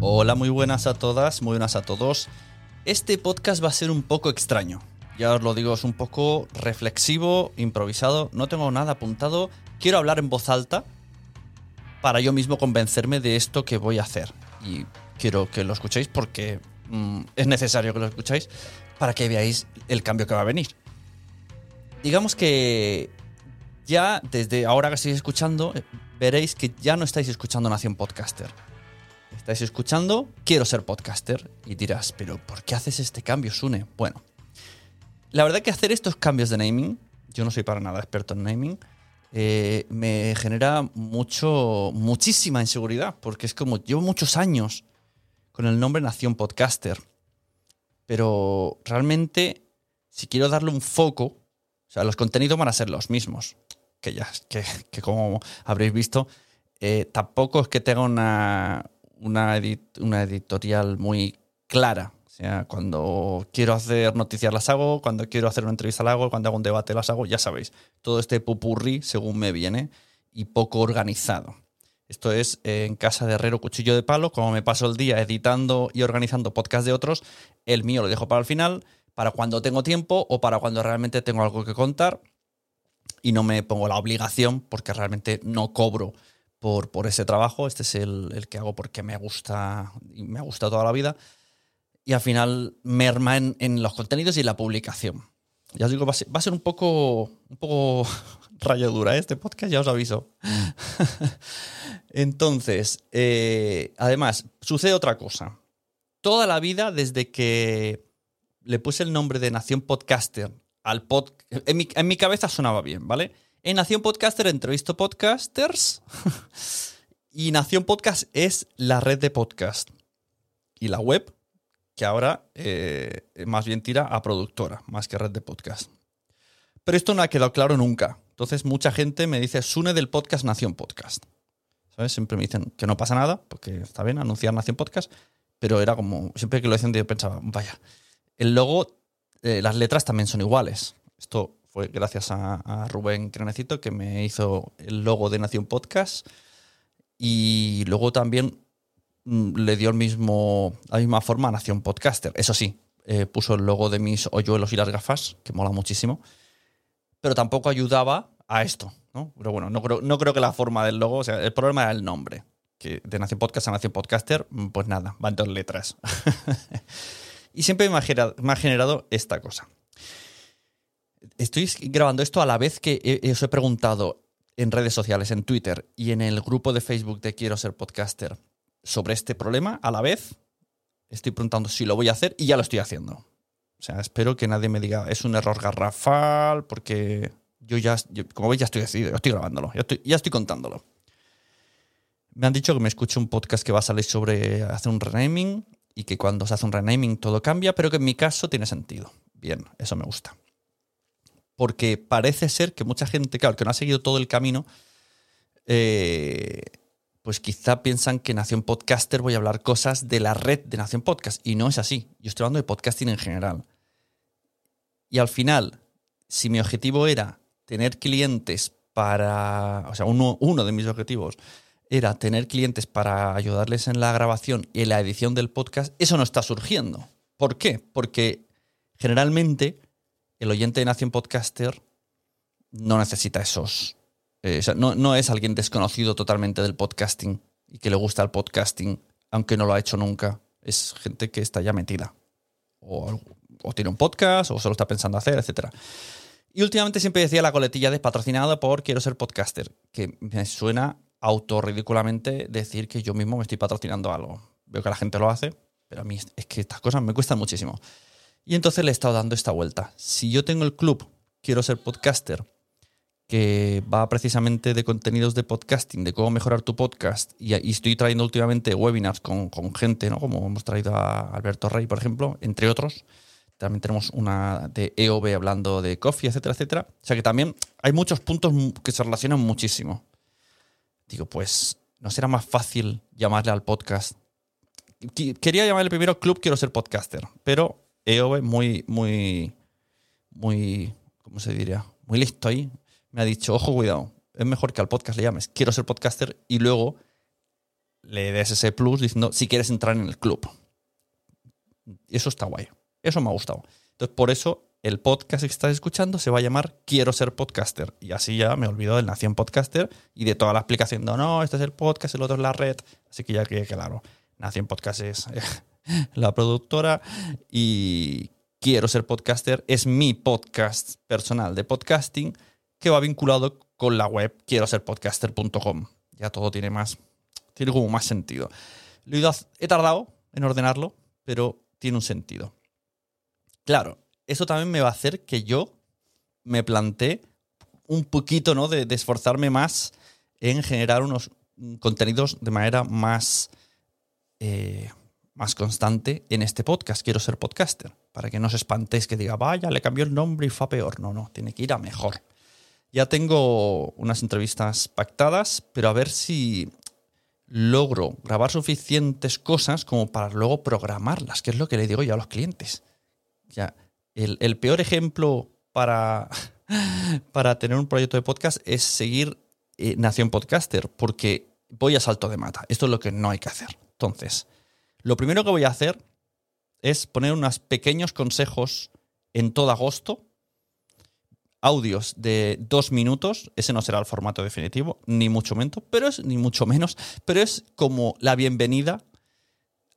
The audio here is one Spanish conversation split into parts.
Hola, muy buenas a todas, muy buenas a todos. Este podcast va a ser un poco extraño. Ya os lo digo, es un poco reflexivo, improvisado, no tengo nada apuntado. Quiero hablar en voz alta para yo mismo convencerme de esto que voy a hacer. Y quiero que lo escuchéis porque mm, es necesario que lo escuchéis para que veáis el cambio que va a venir. Digamos que ya desde ahora que estáis escuchando, eh, veréis que ya no estáis escuchando Nación Podcaster. Estáis escuchando Quiero ser podcaster y dirás, pero ¿por qué haces este cambio, Sune? Bueno, la verdad que hacer estos cambios de naming, yo no soy para nada experto en naming, eh, me genera mucho, muchísima inseguridad, porque es como, llevo muchos años con el nombre Nación Podcaster, pero realmente, si quiero darle un foco, o sea, los contenidos van a ser los mismos, que ya, que, como habréis visto, eh, tampoco es que tenga una, una, una editorial muy clara. O sea, cuando quiero hacer noticias las hago, cuando quiero hacer una entrevista las hago, cuando hago un debate las hago, ya sabéis. Todo este pupurri según me viene y poco organizado. Esto es eh, en casa de Herrero Cuchillo de Palo, como me paso el día editando y organizando podcasts de otros, el mío lo dejo para el final, para cuando tengo tiempo o para cuando realmente tengo algo que contar y no me pongo la obligación porque realmente no cobro por, ese trabajo. Este es el, que hago porque me gusta me ha gustado toda la vida. Y al final merma en, en los contenidos y la publicación. Ya os digo, va a ser, un poco, un poco rayo dura ¿eh? este podcast, ya os aviso. Entonces, eh, además, sucede otra cosa. Toda la vida, desde que le puse el nombre de Nación Podcaster al pod... En en mi cabeza sonaba bien, ¿vale? En Nación Podcaster entrevisto podcasters y Nación Podcast es la red de podcast. Y la web, que ahora eh, más bien tira a productora, más que red de podcast. Pero esto no ha quedado claro nunca. Entonces mucha gente me dice, Sune del podcast Nación Podcast. ¿Sabes? Siempre me dicen que no pasa nada, porque está bien anunciar Nación Podcast, pero era como, siempre que lo decían yo pensaba, vaya, el logo, eh, las letras también son iguales. Esto gracias a, Rubén Crenecito que me hizo el logo de Nación Podcast. Y luego también mm, le dio el mismo, la misma forma a Nación Podcaster. Eso sí, eh, puso el logo de mis hoyuelos y las gafas, que mola muchísimo. Pero tampoco ayudaba a esto, ¿no? Pero bueno, no creo, no creo que la forma del logo, o sea, el problema era el nombre. Que de Nación Podcast a Nación Podcaster, mm, pues nada, van dos letras. y siempre me ha generado esta cosa estoy grabando esto a la vez que os he preguntado en redes sociales, en Twitter y en el grupo de Facebook de Quiero ser podcaster sobre este problema, a la vez estoy preguntando si lo voy a hacer y ya lo estoy haciendo. O sea, espero que nadie me diga es un error garrafal porque yo ya, yo, como veis, ya estoy decidido, ya estoy grabándolo, ya estoy, ya estoy contándolo. Me han dicho que me escuche un podcast que va a salir sobre hacer un renaming y que cuando se hace un renaming todo cambia, pero que en mi caso tiene sentido. Bien, eso me gusta porque parece ser que mucha gente, claro, que no ha seguido todo el camino, eh, pues quizá piensan que Nación Podcaster voy a hablar cosas de la red de Nación Podcast. Y no es así. Yo estoy hablando de podcasting en general. Y al final, si mi objetivo era tener clientes para. O sea, uno, uno de mis objetivos era tener clientes para ayudarles en la grabación y en la edición del podcast, eso no está surgiendo. ¿Por qué? Porque generalmente el oyente de Nación Podcaster no necesita esos. Eh, o sea, no, no, es alguien desconocido totalmente del podcasting y que le gusta el podcasting, aunque no lo ha hecho nunca. Es gente que está ya metida. O, o tiene un podcast, o solo está pensando hacer, etc. Y últimamente siempre decía la coletilla de patrocinado por Quiero ser podcaster, que me suena autorridículamente decir que yo mismo me estoy patrocinando algo. Veo que la gente lo hace, pero a mí es que estas cosas me cuestan muchísimo. Y entonces le he estado dando esta vuelta. Si yo tengo el club, quiero ser podcaster, que va precisamente de contenidos de podcasting, de cómo mejorar tu podcast, y, estoy trayendo últimamente webinars con, con, gente, ¿no? Como hemos traído a Alberto Rey, por ejemplo, entre otros. También tenemos una de EOB hablando de coffee, etcétera, etcétera. O sea que también hay muchos puntos que se relacionan muchísimo. Digo, pues, ¿no será más fácil llamarle al podcast? Quería llamarle primero Club Quiero Ser Podcaster, pero EOB muy, muy, muy, ¿cómo se diría? Muy listo ahí. Me ha dicho, ojo, cuidado, es mejor que al podcast le llames, quiero ser podcaster y luego le des ese plus diciendo si quieres entrar en el club. Eso está guay. Eso me ha gustado. Entonces, por eso el podcast que estás escuchando se va a llamar Quiero ser podcaster. Y así ya me olvido del Nación Podcaster y de toda la explicación de no, este es el podcast, el otro es la red. Así que ya que claro, Nación Podcast es la productora y Quiero ser podcaster es mi podcast personal de podcasting que va vinculado con la web quiero ser podcaster.com. Ya todo tiene más, tiene como más sentido. He tardado en ordenarlo, pero tiene un sentido. Claro, eso también me va a hacer que yo me plantee un poquito, ¿no? De, esforzarme más en generar unos contenidos de manera más, eh, más constante en este podcast. Quiero ser podcaster. Para que no os espantéis que diga, vaya, le cambió el nombre y fue a peor. No, no, tiene que ir a mejor. Ya tengo unas entrevistas pactadas, pero a ver si logro grabar suficientes cosas como para luego programarlas, que es lo que le digo yo a los clientes. Ya, el, peor ejemplo para, para tener un proyecto de podcast es seguir eh, Nación Podcaster, porque voy a salto de mata. Esto es lo que no hay que hacer. Entonces, lo primero que voy a hacer es poner unos pequeños consejos en todo agosto audios de dos minutos, ese no será el formato definitivo, ni mucho menos, pero es, ni mucho menos, pero es como la bienvenida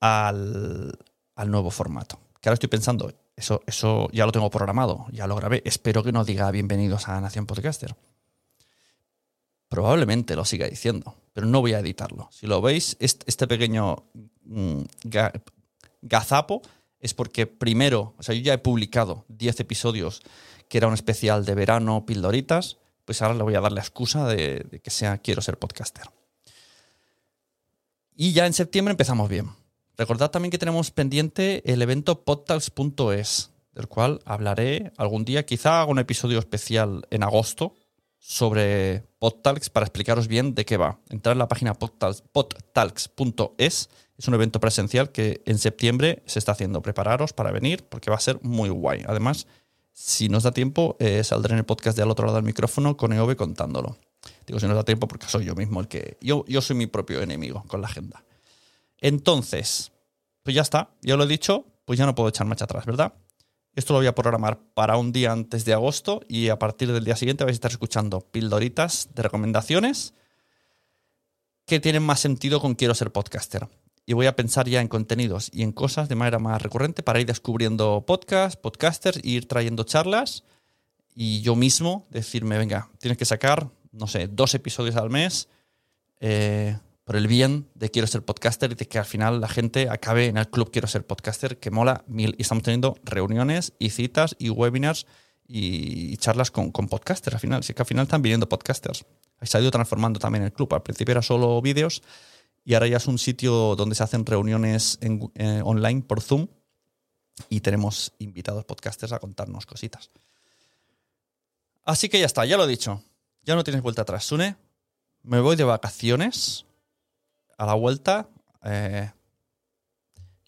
al, nuevo formato. Que ahora estoy pensando, eso, eso ya lo tengo programado, ya lo grabé. Espero que no diga bienvenidos a Nación Podcaster. Probablemente lo siga diciendo, pero no voy a editarlo. Si lo veis, este pequeño mm, gazapo es porque primero, o sea, yo ya he publicado 10 episodios que era un especial de verano, pildoritas, pues ahora le voy a dar la excusa de, que sea quiero ser podcaster. Y ya en septiembre empezamos bien. Recordad también que tenemos pendiente el evento podtalks.es, del cual hablaré algún día. Quizá haga un episodio especial en agosto sobre podtalks para explicaros bien de qué va. Entrar en la página podtalks.es es un evento presencial que en septiembre se está haciendo. Prepararos para venir porque va a ser muy guay. Además, si nos da tiempo, eh, saldré en el podcast de al otro lado del micrófono con EOB contándolo. Digo, si nos da tiempo porque soy yo mismo el que... Yo, yo soy mi propio enemigo con la agenda. Entonces, pues ya está, ya lo he dicho, pues ya no puedo echar marcha atrás, ¿verdad? Esto lo voy a programar para un día antes de agosto y a partir del día siguiente vais a estar escuchando pildoritas de recomendaciones que tienen más sentido con quiero ser podcaster. Y voy a pensar ya en contenidos y en cosas de manera más recurrente para ir descubriendo podcasts, podcasters, ir trayendo charlas y yo mismo decirme, venga, tienes que sacar, no sé, dos episodios al mes eh, por el bien de quiero ser podcaster y de que al final la gente acabe en el club quiero ser podcaster, que mola mil. Y estamos teniendo reuniones y citas y webinars y, charlas con, con podcasters al final. Así que al final están viniendo podcasters. Se ha ido transformando también el club. Al principio era solo vídeos y ahora ya es un sitio donde se hacen reuniones eh, online por Zoom y tenemos invitados podcasters a contarnos cositas. Así que ya está, ya lo he dicho. Ya no tienes vuelta atrás. Sune, me voy de vacaciones. A la vuelta eh,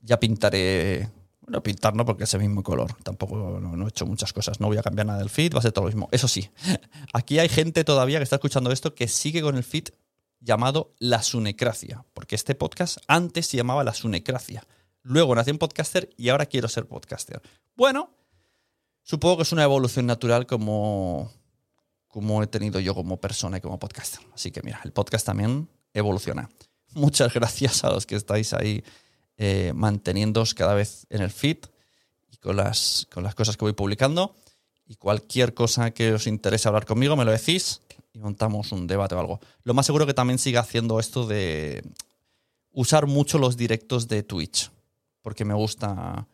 ya pintaré. Bueno, pintar no, porque es el mismo color. Tampoco no, he hecho muchas cosas. No voy a cambiar nada del feed, va a ser todo lo mismo. Eso sí, aquí hay gente todavía que está escuchando esto que sigue con el feed llamado La Sunecracia, porque este podcast antes se llamaba La Sunecracia. Luego nací en podcaster y ahora quiero ser podcaster. Bueno, supongo que es una evolución natural como, como he tenido yo como persona y como podcaster. Así que mira, el podcast también evoluciona. Muchas gracias a los que estáis ahí eh, manteniéndoos cada vez en el feed y con las, con las cosas que voy publicando. Y cualquier cosa que os interese hablar conmigo, me lo decís y montamos un debate o algo. Lo más seguro que también siga haciendo esto de usar mucho los directos de Twitch, porque me gusta...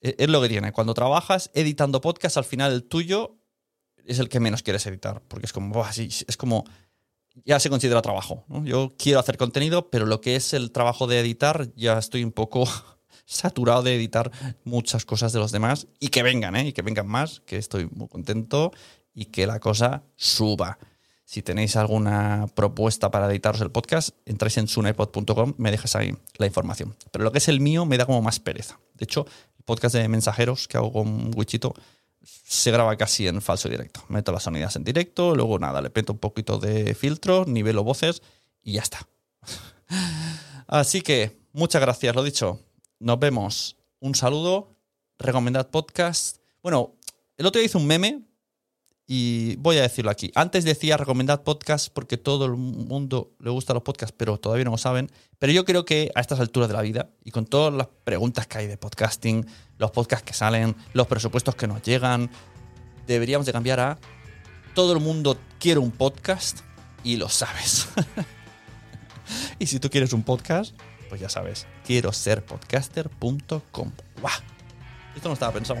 E-, es lo que tiene. Cuando trabajas editando podcast, al final el tuyo es el que menos quieres editar, porque es como, es como, ya se considera trabajo. Yo quiero hacer contenido, pero lo que es el trabajo de editar, ya estoy un poco saturado de editar muchas cosas de los demás y que vengan, ¿eh? y que vengan más, que estoy muy contento y que la cosa suba. Si tenéis alguna propuesta para editaros el podcast, entráis en sunepod.com, me dejas ahí la información. Pero lo que es el mío me da como más pereza. De hecho, el podcast de mensajeros que hago con Wichito se graba casi en falso directo. Meto las sonidas en directo, luego nada, le meto un poquito de filtro, nivelo voces y ya está. Así que, muchas gracias, lo dicho. Nos vemos. Un saludo. Recomendad podcast. Bueno, el otro día hice un meme y voy a decirlo aquí. Antes decía recomendad podcast porque todo el mundo le gusta los podcasts, pero todavía no lo saben. Pero yo creo que a estas alturas de la vida y con todas las preguntas que hay de podcasting, los podcasts que salen, los presupuestos que nos llegan, deberíamos de cambiar a todo el mundo quiere un podcast y lo sabes. y si tú quieres un podcast, pues ya sabes, quiero ser podcaster.com. Esto no estaba pensado.